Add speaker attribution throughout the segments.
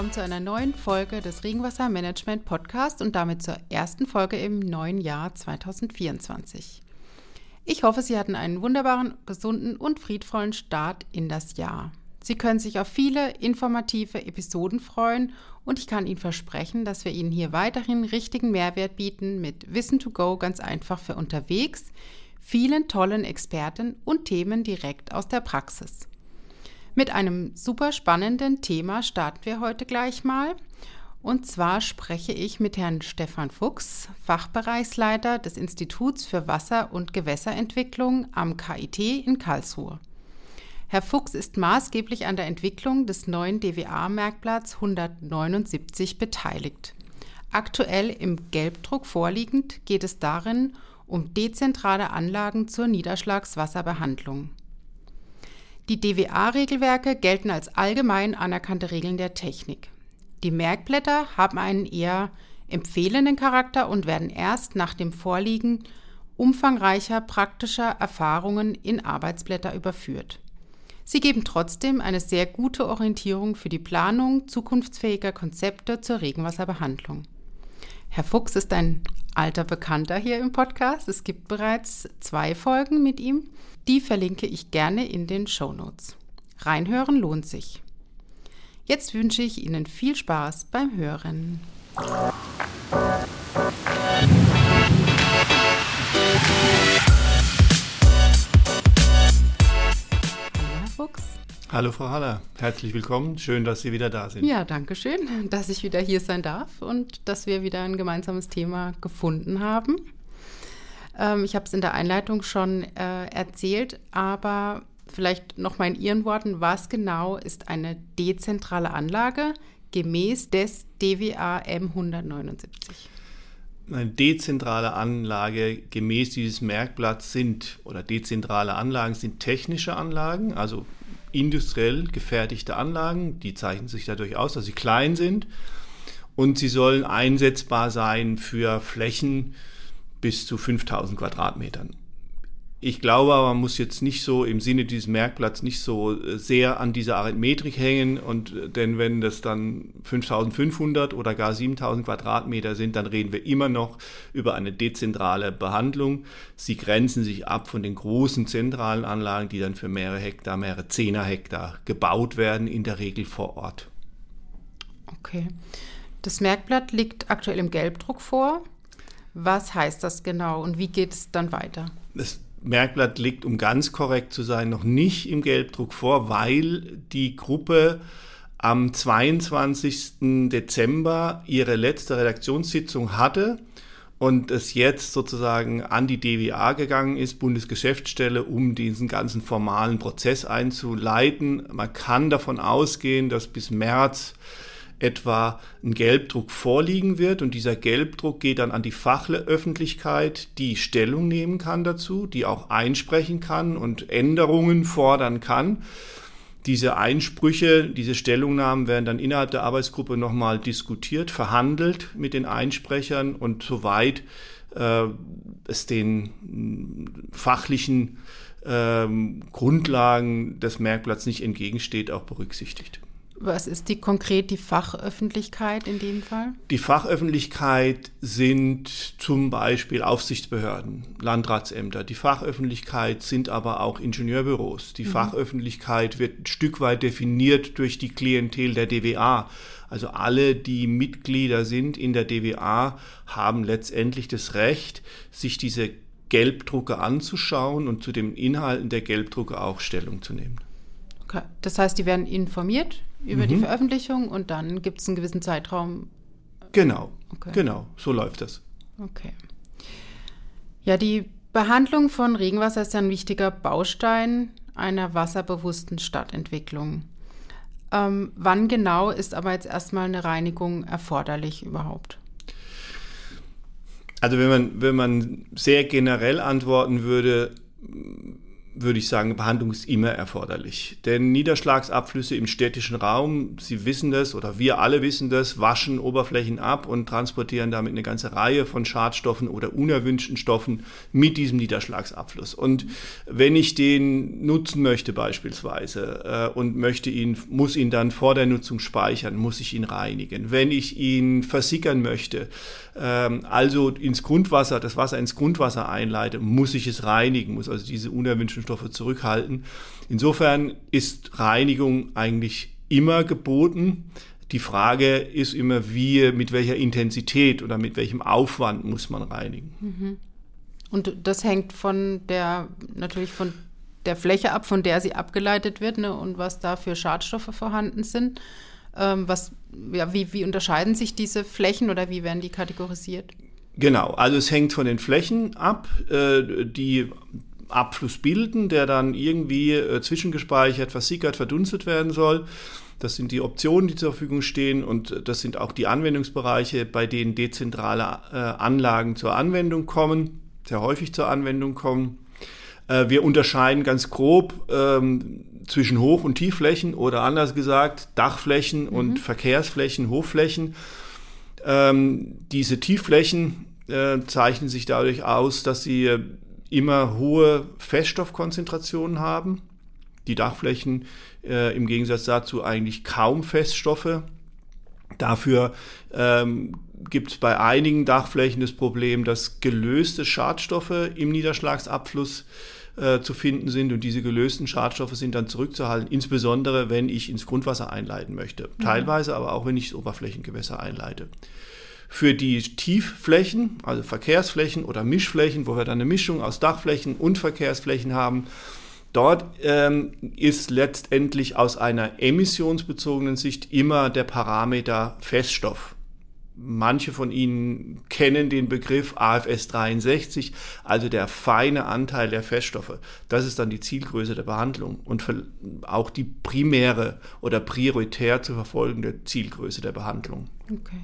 Speaker 1: willkommen zu einer neuen Folge des Regenwassermanagement Podcast und damit zur ersten Folge im neuen Jahr 2024. Ich hoffe, Sie hatten einen wunderbaren, gesunden und friedvollen Start in das Jahr. Sie können sich auf viele informative Episoden freuen und ich kann Ihnen versprechen, dass wir Ihnen hier weiterhin richtigen Mehrwert bieten mit Wissen to Go ganz einfach für unterwegs, vielen tollen Experten und Themen direkt aus der Praxis. Mit einem super spannenden Thema starten wir heute gleich mal. Und zwar spreche ich mit Herrn Stefan Fuchs, Fachbereichsleiter des Instituts für Wasser- und Gewässerentwicklung am KIT in Karlsruhe. Herr Fuchs ist maßgeblich an der Entwicklung des neuen DWA-Merkblatts 179 beteiligt. Aktuell im Gelbdruck vorliegend geht es darin um dezentrale Anlagen zur Niederschlagswasserbehandlung. Die DWA-Regelwerke gelten als allgemein anerkannte Regeln der Technik. Die Merkblätter haben einen eher empfehlenden Charakter und werden erst nach dem Vorliegen umfangreicher praktischer Erfahrungen in Arbeitsblätter überführt. Sie geben trotzdem eine sehr gute Orientierung für die Planung zukunftsfähiger Konzepte zur Regenwasserbehandlung. Herr Fuchs ist ein alter Bekannter hier im Podcast. Es gibt bereits zwei Folgen mit ihm. Die verlinke ich gerne in den Show Notes. Reinhören lohnt sich. Jetzt wünsche ich Ihnen viel Spaß beim Hören. Hallo
Speaker 2: Frau Haller, herzlich willkommen. Schön, dass Sie wieder da sind.
Speaker 1: Ja, danke schön, dass ich wieder hier sein darf und dass wir wieder ein gemeinsames Thema gefunden haben. Ähm, ich habe es in der Einleitung schon äh, erzählt, aber vielleicht noch mal in Ihren Worten, was genau ist eine dezentrale Anlage gemäß des DWA M 179?
Speaker 2: Eine dezentrale Anlage gemäß dieses Merkblatts sind oder dezentrale Anlagen sind technische Anlagen, also industriell gefertigte Anlagen. Die zeichnen sich dadurch aus, dass sie klein sind und sie sollen einsetzbar sein für Flächen, bis zu 5000 Quadratmetern. Ich glaube aber, man muss jetzt nicht so im Sinne dieses Merkblatts nicht so äh, sehr an dieser Arithmetrik hängen und äh, denn wenn das dann 5500 oder gar 7000 Quadratmeter sind, dann reden wir immer noch über eine dezentrale Behandlung. Sie grenzen sich ab von den großen zentralen Anlagen, die dann für mehrere Hektar, mehrere Zehner Hektar gebaut werden, in der Regel vor Ort.
Speaker 1: Okay. Das Merkblatt liegt aktuell im Gelbdruck vor. Was heißt das genau und wie geht es dann weiter?
Speaker 2: Das Merkblatt liegt, um ganz korrekt zu sein, noch nicht im Gelbdruck vor, weil die Gruppe am 22. Dezember ihre letzte Redaktionssitzung hatte und es jetzt sozusagen an die DWA gegangen ist, Bundesgeschäftsstelle, um diesen ganzen formalen Prozess einzuleiten. Man kann davon ausgehen, dass bis März etwa ein Gelbdruck vorliegen wird und dieser Gelbdruck geht dann an die Fachöffentlichkeit, die Stellung nehmen kann dazu, die auch einsprechen kann und Änderungen fordern kann. Diese Einsprüche, diese Stellungnahmen werden dann innerhalb der Arbeitsgruppe nochmal diskutiert, verhandelt mit den Einsprechern und soweit äh, es den fachlichen äh, Grundlagen des Merkblatts nicht entgegensteht, auch berücksichtigt.
Speaker 1: Was ist die konkret die Fachöffentlichkeit in dem Fall?
Speaker 2: Die Fachöffentlichkeit sind zum Beispiel Aufsichtsbehörden, Landratsämter. Die Fachöffentlichkeit sind aber auch Ingenieurbüros. Die mhm. Fachöffentlichkeit wird ein Stück weit definiert durch die Klientel der DWA. Also alle, die Mitglieder sind in der DWA, haben letztendlich das Recht, sich diese Gelbdrucke anzuschauen und zu den Inhalten der Gelbdrucke auch Stellung zu nehmen.
Speaker 1: Okay. Das heißt, die werden informiert über mhm. die Veröffentlichung und dann gibt es einen gewissen Zeitraum.
Speaker 2: Genau, okay. genau, so läuft das.
Speaker 1: Okay. Ja, die Behandlung von Regenwasser ist ja ein wichtiger Baustein einer wasserbewussten Stadtentwicklung. Ähm, wann genau ist aber jetzt erstmal eine Reinigung erforderlich überhaupt?
Speaker 2: Also wenn man, wenn man sehr generell antworten würde, würde ich sagen, Behandlung ist immer erforderlich. Denn Niederschlagsabflüsse im städtischen Raum, Sie wissen das oder wir alle wissen das, waschen Oberflächen ab und transportieren damit eine ganze Reihe von Schadstoffen oder unerwünschten Stoffen mit diesem Niederschlagsabfluss. Und wenn ich den nutzen möchte beispielsweise äh, und möchte ihn, muss ihn dann vor der Nutzung speichern, muss ich ihn reinigen. Wenn ich ihn versickern möchte, ähm, also ins Grundwasser, das Wasser ins Grundwasser einleite, muss ich es reinigen, muss also diese unerwünschten Stoffe zurückhalten. Insofern ist Reinigung eigentlich immer geboten. Die Frage ist immer, wie, mit welcher Intensität oder mit welchem Aufwand muss man reinigen.
Speaker 1: Mhm. Und das hängt von der, natürlich von der Fläche ab, von der sie abgeleitet wird ne, und was da für Schadstoffe vorhanden sind. Ähm, was, ja, wie, wie unterscheiden sich diese Flächen oder wie werden die kategorisiert?
Speaker 2: Genau, also es hängt von den Flächen ab, äh, die Abfluss bilden, der dann irgendwie äh, zwischengespeichert, versickert, verdunstet werden soll. Das sind die Optionen, die zur Verfügung stehen und das sind auch die Anwendungsbereiche, bei denen dezentrale äh, Anlagen zur Anwendung kommen, sehr häufig zur Anwendung kommen. Äh, wir unterscheiden ganz grob ähm, zwischen Hoch- und Tiefflächen oder anders gesagt Dachflächen mhm. und Verkehrsflächen, Hochflächen. Ähm, diese Tiefflächen äh, zeichnen sich dadurch aus, dass sie immer hohe Feststoffkonzentrationen haben. Die Dachflächen äh, im Gegensatz dazu eigentlich kaum Feststoffe. Dafür ähm, gibt es bei einigen Dachflächen das Problem, dass gelöste Schadstoffe im Niederschlagsabfluss äh, zu finden sind und diese gelösten Schadstoffe sind dann zurückzuhalten, insbesondere wenn ich ins Grundwasser einleiten möchte. Mhm. Teilweise aber auch, wenn ich das Oberflächengewässer einleite. Für die Tiefflächen, also Verkehrsflächen oder Mischflächen, wo wir dann eine Mischung aus Dachflächen und Verkehrsflächen haben, Dort ähm, ist letztendlich aus einer emissionsbezogenen Sicht immer der Parameter Feststoff Manche von Ihnen kennen den Begriff AFS 63, also der feine Anteil der Feststoffe. Das ist dann die Zielgröße der Behandlung und auch die primäre oder prioritär zu verfolgende Zielgröße der Behandlung.
Speaker 1: Okay.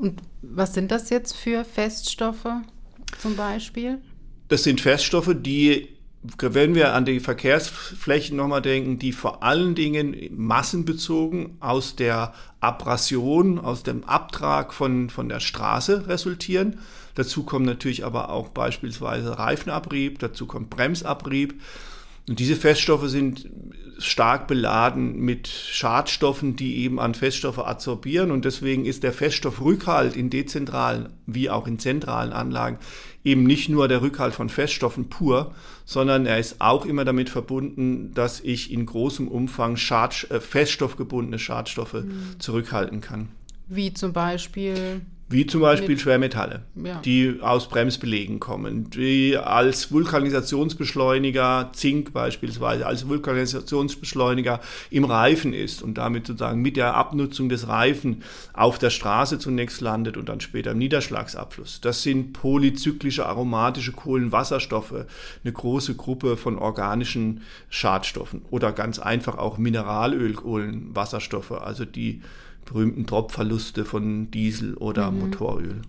Speaker 1: Und was sind das jetzt für Feststoffe zum Beispiel?
Speaker 2: Das sind Feststoffe, die wenn wir an die Verkehrsflächen nochmal denken, die vor allen Dingen massenbezogen aus der Abrasion, aus dem Abtrag von, von der Straße resultieren. Dazu kommt natürlich aber auch beispielsweise Reifenabrieb, dazu kommt Bremsabrieb. Und diese Feststoffe sind stark beladen mit Schadstoffen, die eben an Feststoffe adsorbieren. Und deswegen ist der Feststoffrückhalt in dezentralen wie auch in zentralen Anlagen eben nicht nur der Rückhalt von Feststoffen pur, sondern er ist auch immer damit verbunden, dass ich in großem Umfang Schad, äh, feststoffgebundene Schadstoffe mhm. zurückhalten kann.
Speaker 1: Wie zum Beispiel
Speaker 2: wie zum Beispiel mit, Schwermetalle, ja. die aus Bremsbelegen kommen, die als Vulkanisationsbeschleuniger, Zink beispielsweise, als Vulkanisationsbeschleuniger im Reifen ist und damit sozusagen mit der Abnutzung des Reifen auf der Straße zunächst landet und dann später im Niederschlagsabfluss. Das sind polyzyklische aromatische Kohlenwasserstoffe, eine große Gruppe von organischen Schadstoffen oder ganz einfach auch Mineralölkohlenwasserstoffe, also die berühmten Tropfverluste von Diesel oder mhm. Motoröl.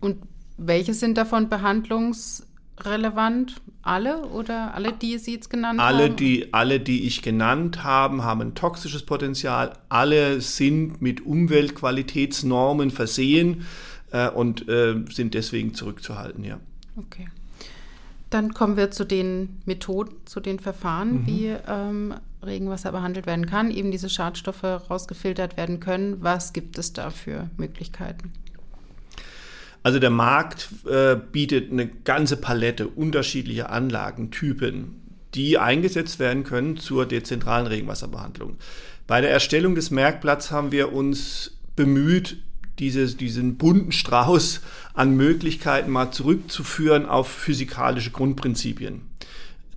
Speaker 1: Und welche sind davon behandlungsrelevant? Alle oder alle, die Sie jetzt genannt
Speaker 2: alle,
Speaker 1: haben?
Speaker 2: Die, alle, die ich genannt habe, haben ein toxisches Potenzial. Alle sind mit Umweltqualitätsnormen versehen äh, und äh, sind deswegen zurückzuhalten, ja.
Speaker 1: Okay. Dann kommen wir zu den Methoden, zu den Verfahren, mhm. wie ähm, Regenwasser behandelt werden kann, eben diese Schadstoffe rausgefiltert werden können. Was gibt es da für Möglichkeiten?
Speaker 2: Also der Markt äh, bietet eine ganze Palette unterschiedlicher Anlagentypen, die eingesetzt werden können zur dezentralen Regenwasserbehandlung. Bei der Erstellung des Merkblatts haben wir uns bemüht, dieses, diesen bunten Strauß an Möglichkeiten mal zurückzuführen auf physikalische Grundprinzipien,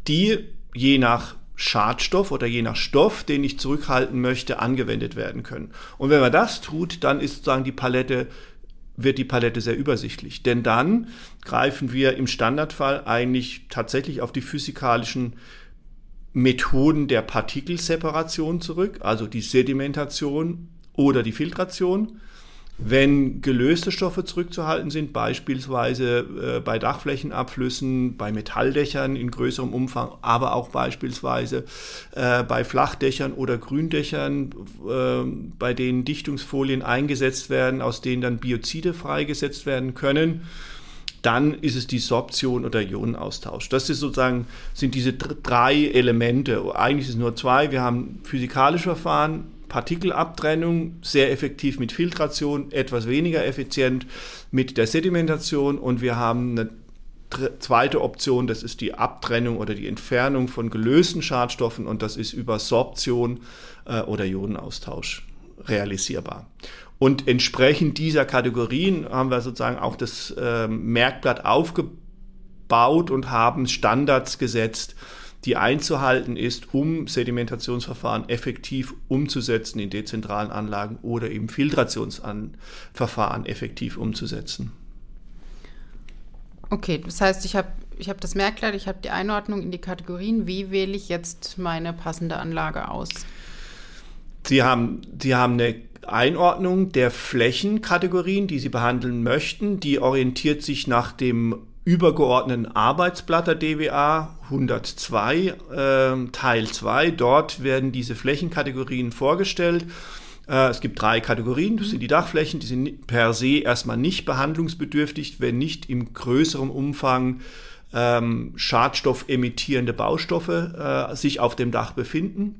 Speaker 2: die je nach Schadstoff oder je nach Stoff, den ich zurückhalten möchte, angewendet werden können. Und wenn man das tut, dann ist sozusagen die Palette wird die Palette sehr übersichtlich. Denn dann greifen wir im Standardfall eigentlich tatsächlich auf die physikalischen Methoden der Partikelseparation zurück, also die Sedimentation oder die Filtration. Wenn gelöste Stoffe zurückzuhalten sind, beispielsweise äh, bei Dachflächenabflüssen, bei Metalldächern in größerem Umfang, aber auch beispielsweise äh, bei Flachdächern oder Gründächern, äh, bei denen Dichtungsfolien eingesetzt werden, aus denen dann Biozide freigesetzt werden können, dann ist es die Sorption oder Ionenaustausch. Das ist sozusagen, sind diese drei Elemente. Eigentlich sind es nur zwei. Wir haben physikalische Verfahren, Partikelabtrennung, sehr effektiv mit Filtration, etwas weniger effizient mit der Sedimentation und wir haben eine zweite Option, das ist die Abtrennung oder die Entfernung von gelösten Schadstoffen und das ist über Sorption äh, oder Ionenaustausch realisierbar. Und entsprechend dieser Kategorien haben wir sozusagen auch das äh, Merkblatt aufgebaut und haben Standards gesetzt, die einzuhalten ist, um Sedimentationsverfahren effektiv umzusetzen in dezentralen Anlagen oder eben Filtrationsverfahren effektiv umzusetzen.
Speaker 1: Okay, das heißt, ich habe ich hab das Merkblatt, ich habe die Einordnung in die Kategorien. Wie wähle ich jetzt meine passende Anlage aus?
Speaker 2: Sie haben, Sie haben eine Einordnung der Flächenkategorien, die Sie behandeln möchten. Die orientiert sich nach dem übergeordneten Arbeitsblatt der DWA 102 äh, Teil 2. Dort werden diese Flächenkategorien vorgestellt. Äh, es gibt drei Kategorien. Das sind die Dachflächen, die sind per se erstmal nicht behandlungsbedürftig, wenn nicht im größeren Umfang ähm, Schadstoff emittierende Baustoffe äh, sich auf dem Dach befinden.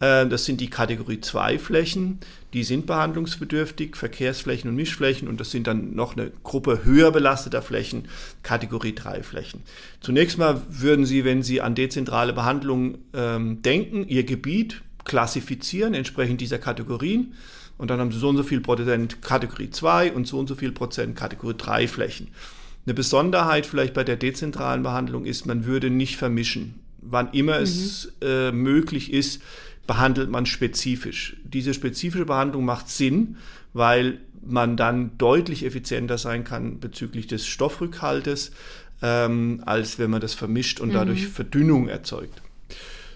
Speaker 2: Äh, das sind die Kategorie 2 Flächen, die sind behandlungsbedürftig, Verkehrsflächen und Mischflächen und das sind dann noch eine Gruppe höher belasteter Flächen, Kategorie 3 Flächen. Zunächst mal würden Sie, wenn Sie an dezentrale Behandlung ähm, denken, Ihr Gebiet klassifizieren entsprechend dieser Kategorien und dann haben Sie so und so viel Prozent Kategorie 2 und so und so viel Prozent Kategorie 3 Flächen. Eine Besonderheit vielleicht bei der dezentralen Behandlung ist, man würde nicht vermischen. Wann immer mhm. es äh, möglich ist, behandelt man spezifisch. Diese spezifische Behandlung macht Sinn, weil man dann deutlich effizienter sein kann bezüglich des Stoffrückhaltes, ähm, als wenn man das vermischt und mhm. dadurch Verdünnung erzeugt.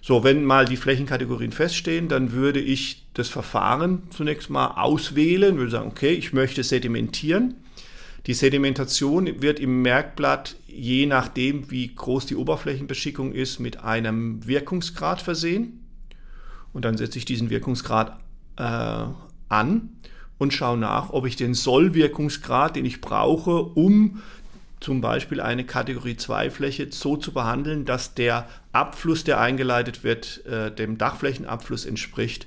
Speaker 2: So, wenn mal die Flächenkategorien feststehen, dann würde ich das Verfahren zunächst mal auswählen, würde sagen, okay, ich möchte sedimentieren. Die Sedimentation wird im Merkblatt, je nachdem, wie groß die Oberflächenbeschickung ist, mit einem Wirkungsgrad versehen und dann setze ich diesen Wirkungsgrad äh, an und schaue nach, ob ich den Sollwirkungsgrad, den ich brauche, um zum Beispiel eine Kategorie 2 Fläche so zu behandeln, dass der Abfluss, der eingeleitet wird, äh, dem Dachflächenabfluss entspricht,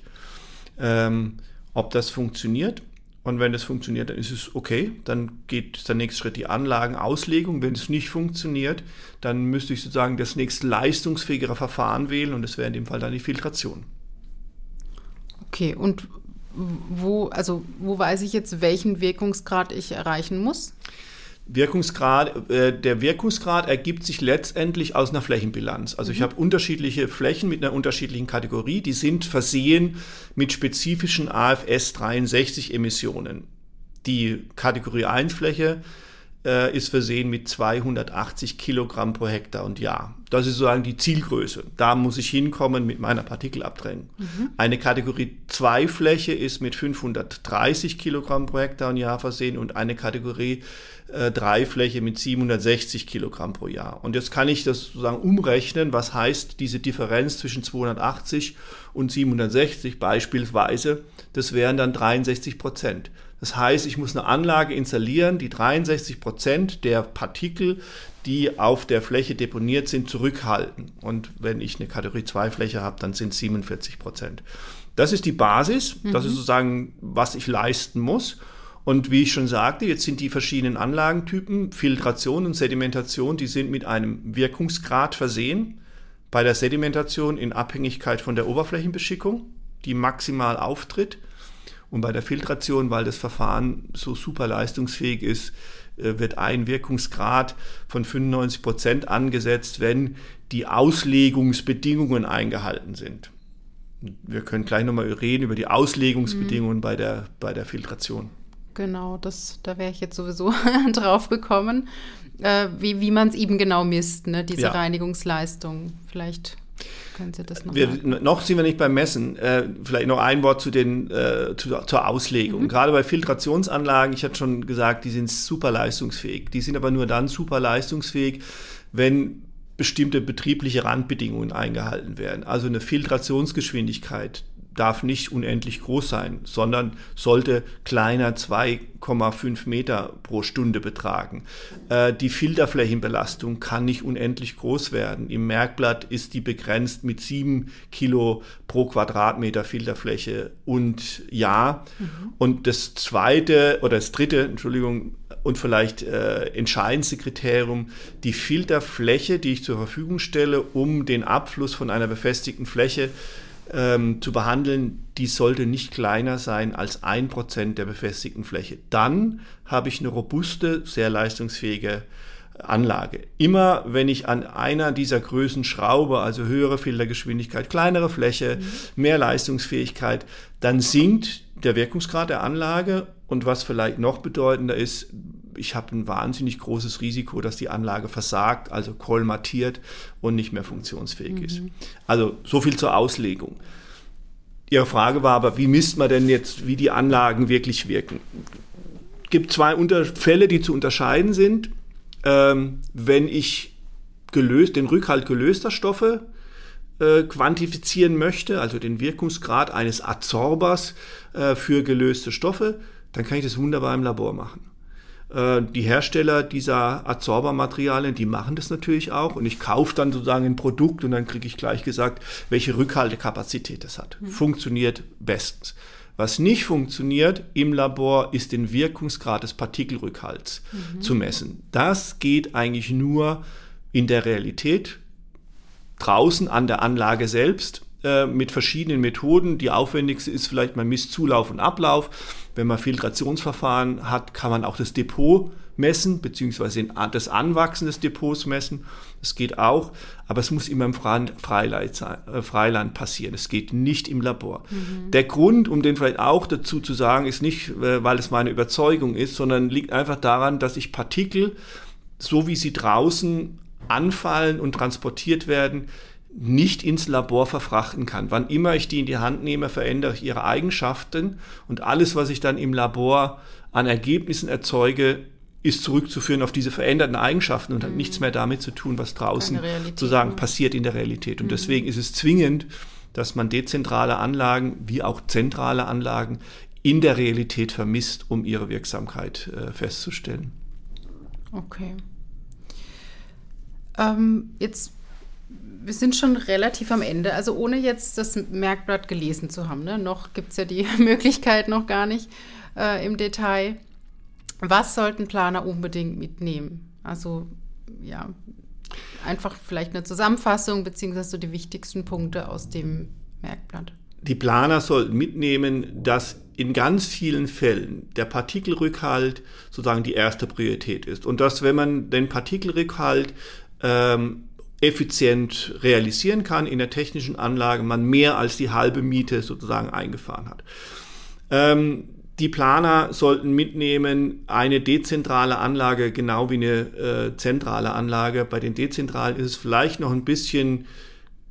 Speaker 2: ähm, ob das funktioniert. Und wenn das funktioniert, dann ist es okay. Dann geht der nächste Schritt die Anlagenauslegung. Wenn es nicht funktioniert, dann müsste ich sozusagen das nächst leistungsfähigere Verfahren wählen und das wäre in dem Fall dann die Filtration.
Speaker 1: Okay, und wo, also wo weiß ich jetzt, welchen Wirkungsgrad ich erreichen muss?
Speaker 2: Wirkungsgrad, äh, der Wirkungsgrad ergibt sich letztendlich aus einer Flächenbilanz. Also mhm. ich habe unterschiedliche Flächen mit einer unterschiedlichen Kategorie, die sind versehen mit spezifischen AFS 63 Emissionen. Die Kategorie 1 Fläche äh, ist versehen mit 280 Kilogramm pro Hektar und Jahr. Das ist sozusagen die Zielgröße. Da muss ich hinkommen mit meiner Partikelabtrennung. Mhm. Eine Kategorie 2 Fläche ist mit 530 Kilogramm pro Hektar und Jahr versehen und eine Kategorie äh, 3 Fläche mit 760 Kilogramm pro Jahr. Und jetzt kann ich das sozusagen umrechnen, was heißt diese Differenz zwischen 280 und 760 beispielsweise, das wären dann 63 Prozent. Das heißt, ich muss eine Anlage installieren, die 63 Prozent der Partikel, die auf der Fläche deponiert sind, zurückhalten. Und wenn ich eine Kategorie 2 Fläche habe, dann sind es 47 Prozent. Das ist die Basis, mhm. das ist sozusagen, was ich leisten muss. Und wie ich schon sagte, jetzt sind die verschiedenen Anlagentypen, Filtration und Sedimentation, die sind mit einem Wirkungsgrad versehen. Bei der Sedimentation in Abhängigkeit von der Oberflächenbeschickung, die maximal auftritt. Und bei der Filtration, weil das Verfahren so super leistungsfähig ist, äh, wird ein Wirkungsgrad von 95 Prozent angesetzt, wenn die Auslegungsbedingungen eingehalten sind. Wir können gleich nochmal reden über die Auslegungsbedingungen mhm. bei, der, bei der Filtration.
Speaker 1: Genau, das, da wäre ich jetzt sowieso drauf gekommen, äh, wie, wie man es eben genau misst, ne? diese ja. Reinigungsleistung. Vielleicht Können Sie das noch
Speaker 2: wir, Noch sind wir nicht beim Messen. Äh, vielleicht noch ein Wort zu den, äh, zu, zur Auslegung. Mhm. Gerade bei Filtrationsanlagen, ich hatte schon gesagt, die sind super leistungsfähig. Die sind aber nur dann super leistungsfähig, wenn bestimmte betriebliche Randbedingungen eingehalten werden. Also eine Filtrationsgeschwindigkeit darf nicht unendlich groß sein, sondern sollte kleiner 2,5 Meter pro Stunde betragen. Äh, die Filterflächenbelastung kann nicht unendlich groß werden. Im Merkblatt ist die begrenzt mit 7 Kilo pro Quadratmeter Filterfläche und ja. Mhm. Und das zweite oder das dritte, Entschuldigung, und vielleicht äh, entscheidendste Kriterium, die Filterfläche, die ich zur Verfügung stelle, um den Abfluss von einer befestigten Fläche ähm, zu behandeln, die sollte nicht kleiner sein als ein Prozent der befestigten Fläche. Dann habe ich eine robuste, sehr leistungsfähige Anlage. Immer wenn ich an einer dieser Größen schraube, also höhere Filtergeschwindigkeit, kleinere Fläche, mhm. mehr Leistungsfähigkeit, dann sinkt der Wirkungsgrad der Anlage und was vielleicht noch bedeutender ist, ich habe ein wahnsinnig großes Risiko, dass die Anlage versagt, also kolmatiert und nicht mehr funktionsfähig mhm. ist. Also so viel zur Auslegung. Ihre Frage war aber, wie misst man denn jetzt, wie die Anlagen wirklich wirken? Es gibt zwei Fälle, die zu unterscheiden sind. Ähm, wenn ich gelöst, den Rückhalt gelöster Stoffe äh, quantifizieren möchte, also den Wirkungsgrad eines Adsorbers äh, für gelöste Stoffe, dann kann ich das wunderbar im Labor machen. Äh, die Hersteller dieser Adsorbermaterialien, die machen das natürlich auch und ich kaufe dann sozusagen ein Produkt und dann kriege ich gleich gesagt, welche Rückhaltekapazität es hat. Mhm. Funktioniert bestens. Was nicht funktioniert im Labor, ist den Wirkungsgrad des Partikelrückhalts mhm. zu messen. Das geht eigentlich nur in der Realität draußen an der Anlage selbst äh, mit verschiedenen Methoden. Die aufwendigste ist vielleicht, man misst Zulauf und Ablauf. Wenn man Filtrationsverfahren hat, kann man auch das Depot messen, beziehungsweise das Anwachsen des Depots messen. Das geht auch, aber es muss immer im äh, Freiland passieren. Es geht nicht im Labor. Mhm. Der Grund, um den vielleicht auch dazu zu sagen, ist nicht, äh, weil es meine Überzeugung ist, sondern liegt einfach daran, dass ich Partikel, so wie sie draußen anfallen und transportiert werden, nicht ins Labor verfrachten kann. Wann immer ich die in die Hand nehme, verändere ich ihre Eigenschaften und alles, was ich dann im Labor an Ergebnissen erzeuge, ist zurückzuführen auf diese veränderten Eigenschaften und mhm. hat nichts mehr damit zu tun, was draußen sozusagen ne? passiert in der Realität. Und mhm. deswegen ist es zwingend, dass man dezentrale Anlagen wie auch zentrale Anlagen in der Realität vermisst, um ihre Wirksamkeit äh, festzustellen.
Speaker 1: Okay. Ähm, jetzt wir sind schon relativ am Ende. Also ohne jetzt das Merkblatt gelesen zu haben. Ne? Noch gibt es ja die Möglichkeit noch gar nicht äh, im Detail. Was sollten Planer unbedingt mitnehmen? Also ja, einfach vielleicht eine Zusammenfassung beziehungsweise so die wichtigsten Punkte aus dem Merkblatt.
Speaker 2: Die Planer sollten mitnehmen, dass in ganz vielen Fällen der Partikelrückhalt sozusagen die erste Priorität ist. Und dass, wenn man den Partikelrückhalt ähm, effizient realisieren kann in der technischen Anlage, man mehr als die halbe Miete sozusagen eingefahren hat. Ähm, die Planer sollten mitnehmen eine dezentrale Anlage genau wie eine äh, zentrale Anlage. Bei den dezentralen ist es vielleicht noch ein bisschen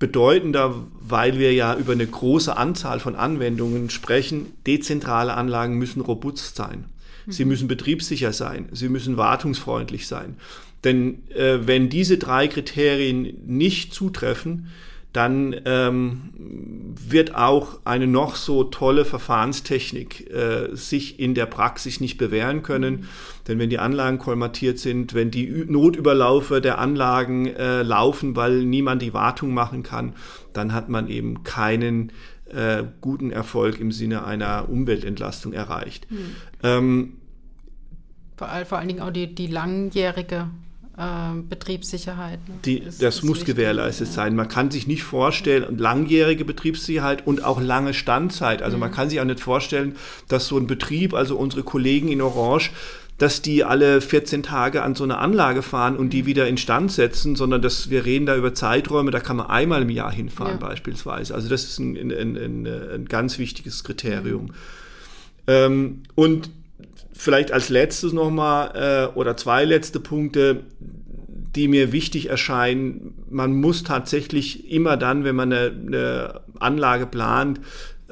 Speaker 2: bedeutender, weil wir ja über eine große Anzahl von Anwendungen sprechen. Dezentrale Anlagen müssen robust sein. Sie mhm. müssen betriebssicher sein. Sie müssen wartungsfreundlich sein. Denn äh, wenn diese drei Kriterien nicht zutreffen, dann ähm, wird auch eine noch so tolle Verfahrenstechnik äh, sich in der Praxis nicht bewähren können. Denn wenn die Anlagen kolmatiert sind, wenn die Notüberlaufe der Anlagen äh, laufen, weil niemand die Wartung machen kann, dann hat man eben keinen äh, guten Erfolg im Sinne einer Umweltentlastung erreicht. Mhm. Ähm,
Speaker 1: vor, vor allen Dingen auch die, die langjährige ähm, Betriebssicherheit. Ne?
Speaker 2: Die, das ist muss wichtig, gewährleistet ja. sein. Man kann sich nicht vorstellen, langjährige Betriebssicherheit und auch lange Standzeit. Also mhm. man kann sich auch nicht vorstellen, dass so ein Betrieb, also unsere Kollegen in Orange, dass die alle 14 Tage an so eine Anlage fahren und die mhm. wieder instand setzen, sondern dass wir reden da über Zeiträume, da kann man einmal im Jahr hinfahren ja. beispielsweise. Also das ist ein, ein, ein, ein ganz wichtiges Kriterium. Mhm. Ähm, und vielleicht als letztes nochmal äh, oder zwei letzte Punkte, die mir wichtig erscheinen, man muss tatsächlich immer dann, wenn man eine, eine Anlage plant,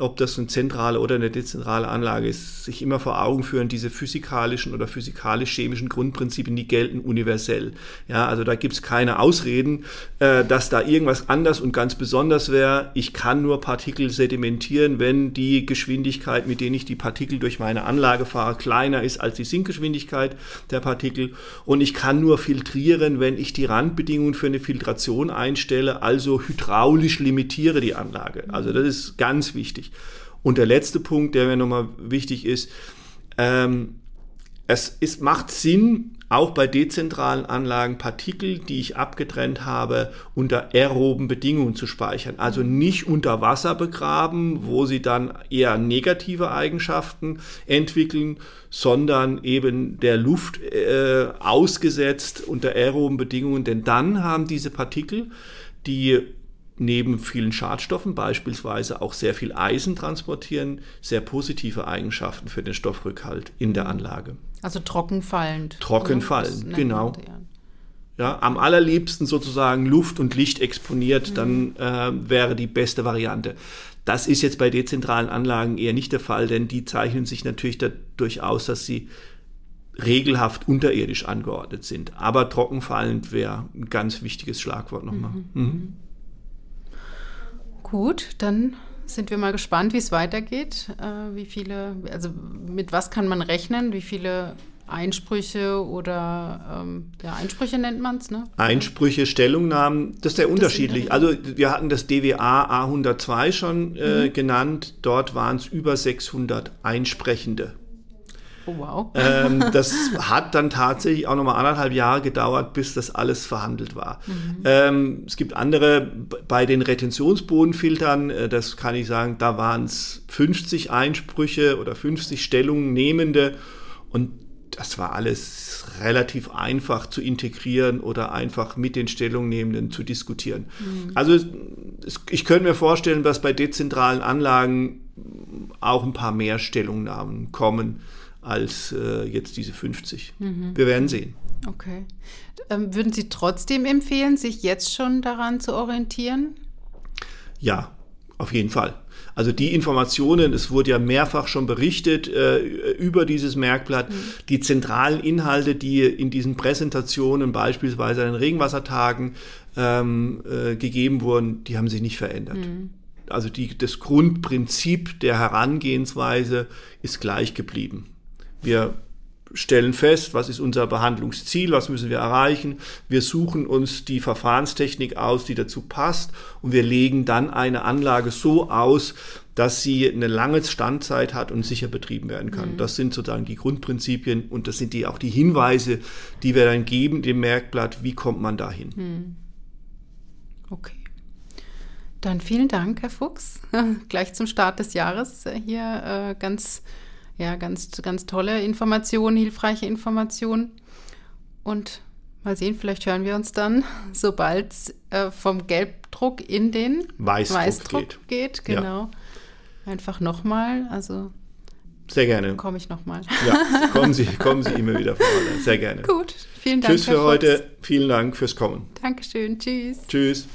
Speaker 2: ob das eine zentrale oder eine dezentrale Anlage ist, sich immer vor Augen führen, diese physikalischen oder physikalisch-chemischen Grundprinzipien, die gelten universell. Ja, also da gibt es keine Ausreden, äh, dass da irgendwas anders und ganz besonders wäre. Ich kann nur Partikel sedimentieren, wenn die Geschwindigkeit, mit der ich die Partikel durch meine Anlage fahre, kleiner ist als die Sinkgeschwindigkeit der Partikel. Und ich kann nur filtrieren, wenn ich die Randbedingungen für eine Filtration einstelle, also hydraulisch limitiere die Anlage. Also das ist ganz wichtig. Und der letzte Punkt, der mir nochmal wichtig ist, ähm, es ist, macht Sinn, auch bei dezentralen Anlagen Partikel, die ich abgetrennt habe, unter aeroben Bedingungen zu speichern. Also nicht unter Wasser begraben, wo sie dann eher negative Eigenschaften entwickeln, sondern eben der Luft äh, ausgesetzt unter aeroben Bedingungen. Denn dann haben diese Partikel, die neben vielen Schadstoffen beispielsweise auch sehr viel Eisen transportieren, sehr positive Eigenschaften für den Stoffrückhalt in der Anlage.
Speaker 1: Also trockenfallend.
Speaker 2: Trockenfallend, genau. Ja, am allerliebsten sozusagen Luft und Licht exponiert, mhm. dann äh, wäre die beste Variante. Das ist jetzt bei dezentralen Anlagen eher nicht der Fall, denn die zeichnen sich natürlich dadurch aus, dass sie regelhaft unterirdisch angeordnet sind. Aber trockenfallend wäre ein ganz wichtiges Schlagwort nochmal. Mhm. Mhm.
Speaker 1: Gut, dann sind wir mal gespannt, wie es weitergeht. Äh, wie viele, also mit was kann man rechnen? Wie viele Einsprüche oder ähm, ja, Einsprüche nennt man es, ne?
Speaker 2: Einsprüche, Stellungnahmen, das ist sehr unterschiedlich. Also wir hatten das DWA A102 schon äh, mhm. genannt. Dort waren es über 600 Einsprechende.
Speaker 1: Oh, wow.
Speaker 2: Ähm, das hat dann tatsächlich auch nochmal anderthalb Jahre gedauert, bis das alles verhandelt war. Mhm. Ähm, es gibt andere, bei den Retentionsbodenfiltern, äh, das kann ich sagen, da waren es 50 Einsprüche oder 50 Stellungnehmende und das war alles relativ einfach zu integrieren oder einfach mit den Stellungnehmenden zu diskutieren. Mhm. Also es, ich könnte mir vorstellen, dass bei dezentralen Anlagen auch ein paar mehr Stellungnahmen kommen als äh, jetzt diese 50. Mhm. Wir werden sehen.
Speaker 1: Okay. Ähm, würden Sie trotzdem empfehlen, sich jetzt schon daran zu orientieren?
Speaker 2: Ja, auf jeden Fall. Also die Informationen, es wurde ja mehrfach schon berichtet äh, über dieses Merkblatt, mhm. die zentralen Inhalte, die in diesen Präsentationen beispielsweise an den Regenwassertagen ähm, äh, gegeben wurden, die haben sich nicht verändert. Mhm. Also die, das Grundprinzip der Herangehensweise ist gleich geblieben. Wir stellen fest, was ist unser Behandlungsziel, was müssen wir erreichen. Wir suchen uns die Verfahrenstechnik aus, die dazu passt und wir legen dann eine Anlage so aus, dass sie eine lange Standzeit hat und sicher betrieben werden kann. Mhm. Das sind sozusagen die Grundprinzipien und das sind die, auch die Hinweise, die wir dann geben dem Merkblatt, wie kommt man dahin. Mhm.
Speaker 1: Okay. Dann vielen Dank, Herr Fuchs. Gleich zum Start des Jahres hier äh, ganz ja, ganz, ganz tolle Informationen, hilfreiche Informationen. Und mal sehen, vielleicht hören wir uns dann, sobald es äh, vom Gelbdruck in den
Speaker 2: Weißdruck, Weißdruck geht.
Speaker 1: geht. Genau. Ja. Einfach nochmal, also
Speaker 2: sehr gerne.
Speaker 1: Komme ich nochmal.
Speaker 2: Ja, kommen Sie, kommen Sie immer wieder vor. Sehr gerne.
Speaker 1: Gut, vielen Dank.
Speaker 2: Tschüss für heute. Vielen Dank fürs Kommen.
Speaker 1: Dankeschön. Tschüss.
Speaker 2: Tschüss.